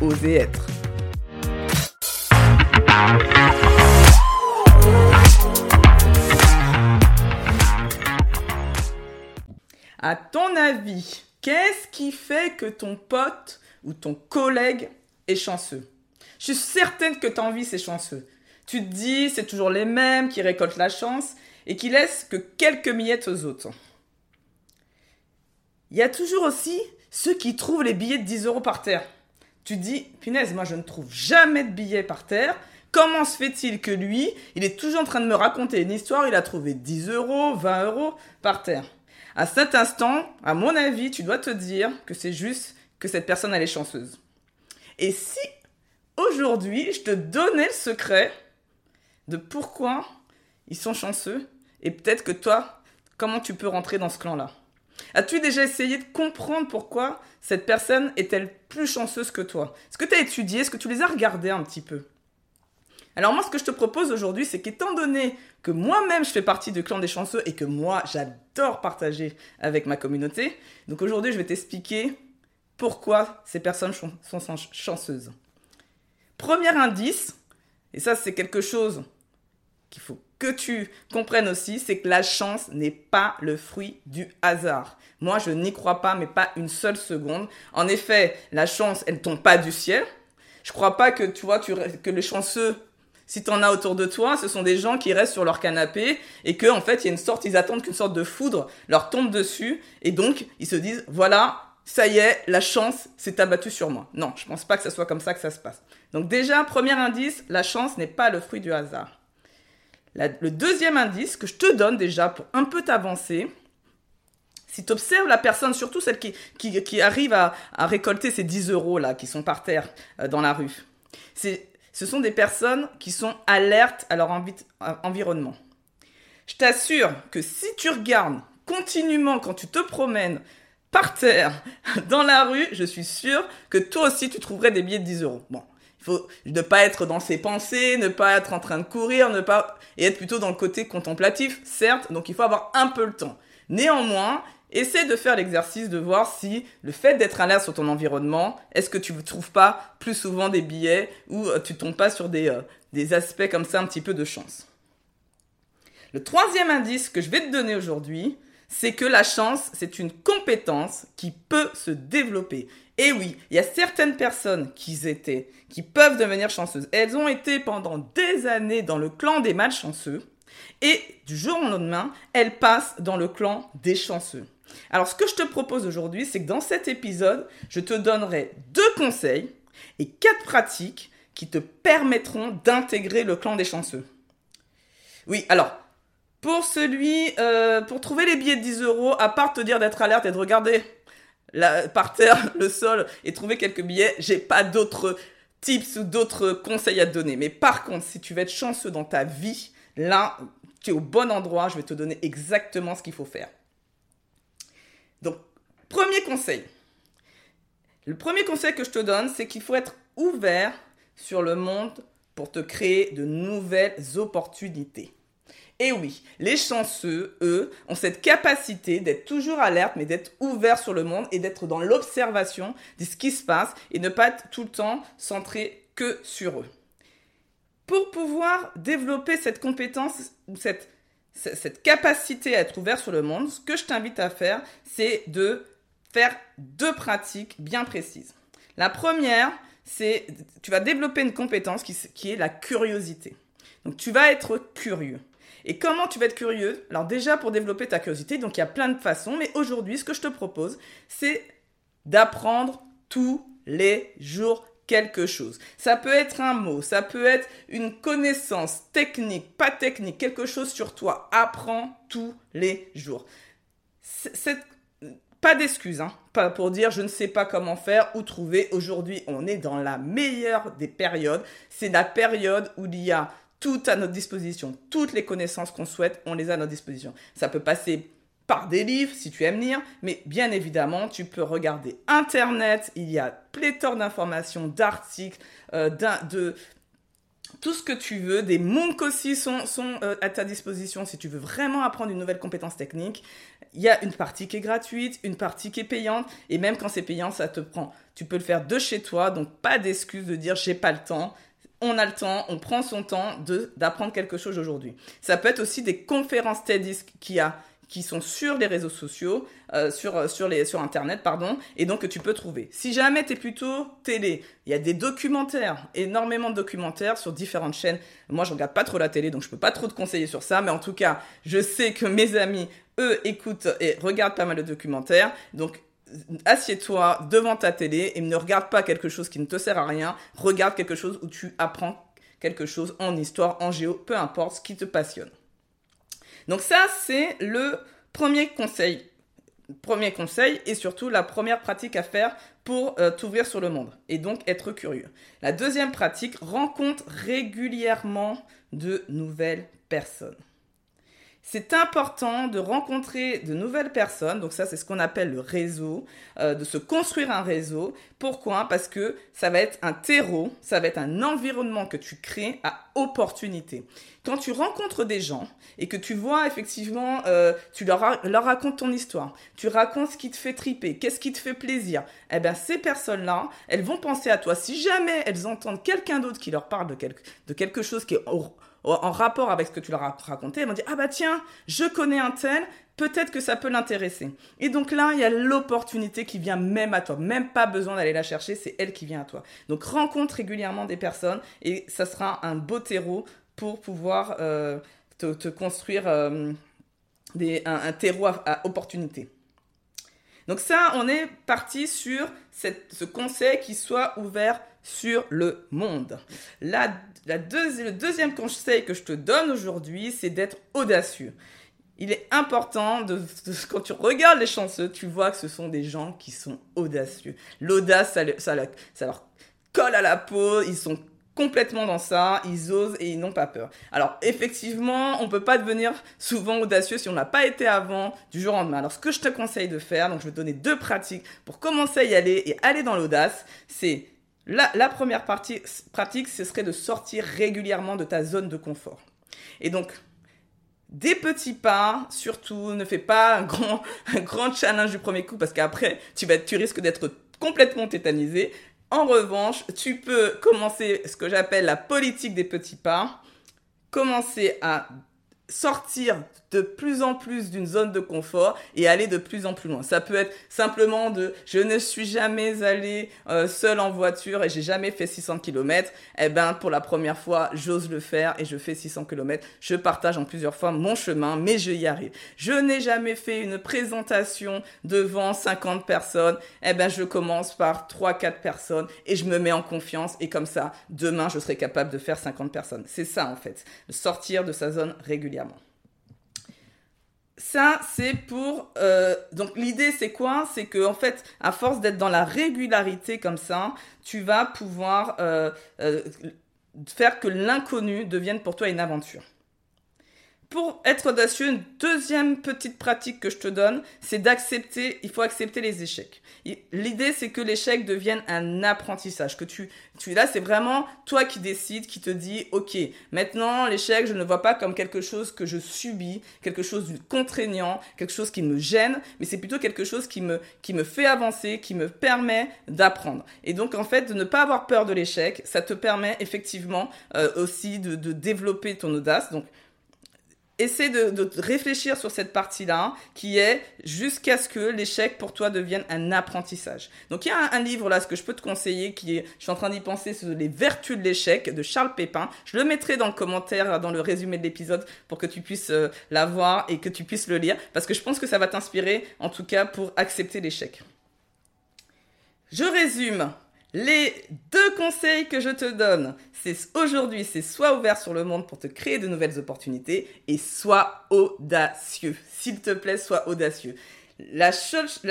Oser être. À ton avis, qu'est-ce qui fait que ton pote ou ton collègue est chanceux? Je suis certaine que ta envie c'est chanceux. Tu te dis, c'est toujours les mêmes qui récoltent la chance et qui laissent que quelques miettes aux autres. Il y a toujours aussi ceux qui trouvent les billets de 10 euros par terre. Tu dis, punaise, moi je ne trouve jamais de billets par terre. Comment se fait-il que lui, il est toujours en train de me raconter une histoire, il a trouvé 10 euros, 20 euros par terre à cet instant, à mon avis, tu dois te dire que c'est juste que cette personne, elle est chanceuse. Et si aujourd'hui, je te donnais le secret de pourquoi ils sont chanceux, et peut-être que toi, comment tu peux rentrer dans ce clan-là? As-tu déjà essayé de comprendre pourquoi cette personne est-elle plus chanceuse que toi? Est-ce que tu as étudié? Est-ce que tu les as regardés un petit peu? Alors moi, ce que je te propose aujourd'hui, c'est qu'étant donné que moi-même, je fais partie du clan des chanceux et que moi, j'adore partager avec ma communauté, donc aujourd'hui, je vais t'expliquer pourquoi ces personnes sont chanceuses. Premier indice, et ça c'est quelque chose qu'il faut que tu comprennes aussi, c'est que la chance n'est pas le fruit du hasard. Moi, je n'y crois pas, mais pas une seule seconde. En effet, la chance, elle ne tombe pas du ciel. Je crois pas que tu vois que les chanceux si tu en as autour de toi, ce sont des gens qui restent sur leur canapé et que en fait, il y a une sorte, ils attendent qu'une sorte de foudre leur tombe dessus et donc ils se disent voilà, ça y est, la chance s'est abattue sur moi. Non, je pense pas que ce soit comme ça que ça se passe. Donc déjà, premier indice, la chance n'est pas le fruit du hasard. Le deuxième indice que je te donne déjà pour un peu t'avancer, si tu observes la personne, surtout celle qui, qui, arrive à, récolter ces 10 euros là, qui sont par terre euh, dans la rue, ce sont des personnes qui sont alertes à leur environnement. Je t'assure que si tu regardes continuellement quand tu te promènes par terre, dans la rue, je suis sûr que toi aussi tu trouverais des billets de 10 euros. Bon, faut ne pas être dans ses pensées, ne pas être en train de courir, ne pas et être plutôt dans le côté contemplatif, certes. Donc il faut avoir un peu le temps. Néanmoins, Essaie de faire l'exercice de voir si le fait d'être alerte sur ton environnement, est-ce que tu ne trouves pas plus souvent des billets ou euh, tu tombes pas sur des, euh, des aspects comme ça un petit peu de chance. Le troisième indice que je vais te donner aujourd'hui, c'est que la chance, c'est une compétence qui peut se développer. Et oui, il y a certaines personnes qui étaient, qui peuvent devenir chanceuses. Elles ont été pendant des années dans le clan des malchanceux. Et du jour au lendemain, elles passent dans le clan des chanceux. Alors, ce que je te propose aujourd'hui, c'est que dans cet épisode, je te donnerai deux conseils et quatre pratiques qui te permettront d'intégrer le clan des chanceux. Oui, alors, pour celui, euh, pour trouver les billets de 10 euros, à part te dire d'être alerte et de regarder par terre le sol et trouver quelques billets, j'ai pas d'autres tips ou d'autres conseils à te donner. Mais par contre, si tu veux être chanceux dans ta vie, là, tu es au bon endroit, je vais te donner exactement ce qu'il faut faire. Donc, premier conseil. Le premier conseil que je te donne, c'est qu'il faut être ouvert sur le monde pour te créer de nouvelles opportunités. Et oui, les chanceux, eux, ont cette capacité d'être toujours alerte, mais d'être ouverts sur le monde et d'être dans l'observation de ce qui se passe et ne pas être tout le temps centré que sur eux. Pour pouvoir développer cette compétence ou cette cette capacité à être ouvert sur le monde, ce que je t'invite à faire, c'est de faire deux pratiques bien précises. La première, c'est tu vas développer une compétence qui, qui, est la curiosité. Donc tu vas être curieux. Et comment tu vas être curieux Alors déjà pour développer ta curiosité, donc il y a plein de façons, mais aujourd'hui ce que je te propose, c'est d'apprendre tous les jours quelque chose. Ça peut être un mot, ça peut être une connaissance technique, pas technique, quelque chose sur toi. Apprends tous les jours. Pas d'excuses, hein, pas pour dire je ne sais pas comment faire ou trouver. Aujourd'hui, on est dans la meilleure des périodes. C'est la période où il y a tout à notre disposition. Toutes les connaissances qu'on souhaite, on les a à notre disposition. Ça peut passer par des livres si tu aimes lire, mais bien évidemment, tu peux regarder Internet. Il y a pléthore d'informations, d'articles, euh, de tout ce que tu veux. Des MOOC aussi sont, sont euh, à ta disposition si tu veux vraiment apprendre une nouvelle compétence technique. Il y a une partie qui est gratuite, une partie qui est payante, et même quand c'est payant, ça te prend. Tu peux le faire de chez toi, donc pas d'excuse de dire j'ai pas le temps on a le temps, on prend son temps d'apprendre quelque chose aujourd'hui. Ça peut être aussi des conférences TEDx qui a qui sont sur les réseaux sociaux, euh, sur, euh, sur, Internet, pardon, et donc que tu peux trouver. Si jamais tu es plutôt télé, il y a des documentaires, énormément de documentaires sur différentes chaînes. Moi, je regarde pas trop la télé, donc je peux pas trop te conseiller sur ça, mais en tout cas, je sais que mes amis, eux, écoutent et regardent pas mal de documentaires, donc assieds-toi devant ta télé et ne regarde pas quelque chose qui ne te sert à rien, regarde quelque chose où tu apprends quelque chose en histoire, en géo, peu importe ce qui te passionne. Donc ça, c'est le premier conseil. Premier conseil et surtout la première pratique à faire pour euh, t'ouvrir sur le monde et donc être curieux. La deuxième pratique, rencontre régulièrement de nouvelles personnes. C'est important de rencontrer de nouvelles personnes, donc ça c'est ce qu'on appelle le réseau, euh, de se construire un réseau. Pourquoi? Parce que ça va être un terreau, ça va être un environnement que tu crées à opportunité. Quand tu rencontres des gens et que tu vois effectivement, euh, tu leur, racontes ton histoire, tu racontes ce qui te fait triper, qu'est-ce qui te fait plaisir, eh bien ces personnes-là, elles vont penser à toi. Si jamais elles entendent quelqu'un d'autre qui leur parle de, quelque, de quelque chose qui est en rapport avec ce que tu leur as raconté, elles vont dire ah bah tiens, je connais un tel, peut-être que ça peut l'intéresser. Et donc là, il y a l'opportunité qui vient même à toi, même pas besoin d'aller la chercher, c'est elle qui vient à toi. Donc rencontre régulièrement des personnes et ça sera un beau terreau pour pouvoir euh, te, construire euh, un, terreau à, opportunité. Donc ça, on est parti sur ce conseil qui soit ouvert sur le monde. Le deuxième conseil que je te donne aujourd'hui, c'est d'être audacieux. Il est important de, quand tu regardes les chanceux, tu vois que ce sont des gens qui sont audacieux. L'audace, ça, ça, ça leur colle à la peau, ils sont complètement dans ça, ils osent et ils n'ont pas peur. Alors effectivement, on peut pas devenir souvent audacieux si on n'a pas été avant du jour au lendemain. Alors ce que je te conseille de faire, donc je vais te donner deux pratiques pour commencer à y aller et aller dans l'audace, c'est la, première partie, pratique, ce serait de sortir régulièrement de ta zone de confort. Et donc, des petits pas, surtout, ne fais pas un grand, un grand challenge du premier coup parce qu'après, tu, vas, tu risques d'être complètement tétanisé. En revanche, tu peux commencer ce que j'appelle la politique des petits pas, commencer à sortir de plus en plus d'une zone de confort et aller de plus en plus loin. Ça peut être simplement de je ne suis jamais allé euh, seul en voiture et j'ai jamais fait 600 km. Eh ben pour la première fois, j'ose le faire et je fais 600 km. Je partage en plusieurs fois mon chemin, mais je y arrive. Je n'ai jamais fait une présentation devant 50 personnes. Eh ben je commence par 3 4 personnes et je me mets en confiance et comme ça, demain je serai capable de faire 50 personnes. C'est ça en fait, sortir de sa zone Ça, c'est pour... Euh, donc l'idée, c'est quoi? C'est que en fait, à force d'être dans la régularité comme ça, tu vas pouvoir euh, euh, faire que l'inconnu devienne pour toi une aventure. Pour être audacieux, une deuxième petite pratique que je te donne, c'est d'accepter, il faut accepter les échecs. L'idée, c'est que l'échec devienne un apprentissage, que tu, tu là, c'est vraiment toi qui décides, qui te dis, ok, maintenant, l'échec, je ne vois pas comme quelque chose que je subis, quelque chose de contraignant, quelque chose qui me gêne, mais c'est plutôt quelque chose qui me, qui me fait avancer, qui me permet d'apprendre. Et donc, en fait, de ne pas avoir peur de l'échec, ça te permet effectivement euh, aussi de, de développer ton audace. Donc, essaie de, réfléchir sur cette partie-là, qui est jusqu'à ce que l'échec pour toi devienne un apprentissage. Donc il y a un, livre là, ce que je peux te conseiller, qui est, je suis en train d'y penser, c'est les vertus de l'échec de Charles Pépin. Je le mettrai dans le commentaire, dans le résumé de l'épisode, pour que tu puisses euh, l'avoir et que tu puisses le lire, parce que je pense que ça va t'inspirer, en tout cas, pour accepter l'échec. Je résume. Les deux conseils que je te donne, c'est aujourd'hui, c'est soit ouvert sur le monde pour te créer de nouvelles opportunités et soit audacieux. S'il te plaît, sois audacieux. La,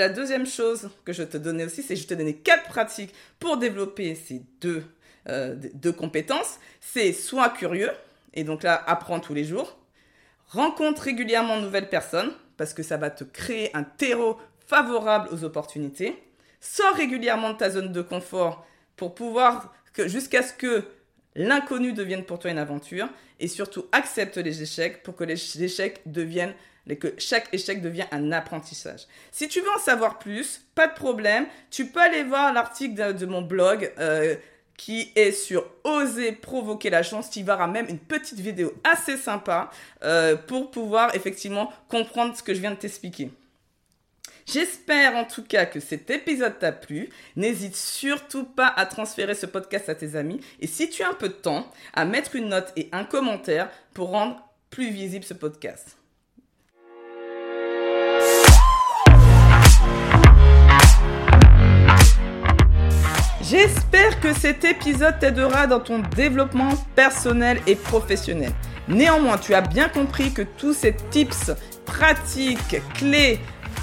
deuxième chose que je te donnais aussi, c'est je te donnais quatre pratiques pour développer ces deux, euh, deux compétences. C'est sois curieux, et donc là, apprends tous les jours. Rencontre régulièrement de nouvelles personnes, parce que ça va te créer un terreau favorable aux opportunités. Sors régulièrement de ta zone de confort pour pouvoir, que, jusqu'à ce que l'inconnu devienne pour toi une aventure. Et surtout, accepte les échecs pour que les échecs deviennent que chaque échec devient un apprentissage. Si tu veux en savoir plus, pas de problème, tu peux aller voir l'article de, mon blog euh, qui est sur Oser provoquer la chance. Tu verras même une petite vidéo assez sympa euh, pour pouvoir effectivement comprendre ce que je viens de t'expliquer. J'espère en tout cas que cet épisode t'a plu. N'hésite surtout pas à transférer ce podcast à tes amis et si tu as un peu de temps, à mettre une note et un commentaire pour rendre plus visible ce podcast. J'espère que cet épisode t'aidera dans ton développement personnel et professionnel. Néanmoins, tu as bien compris que tous ces tips, pratiques, clés,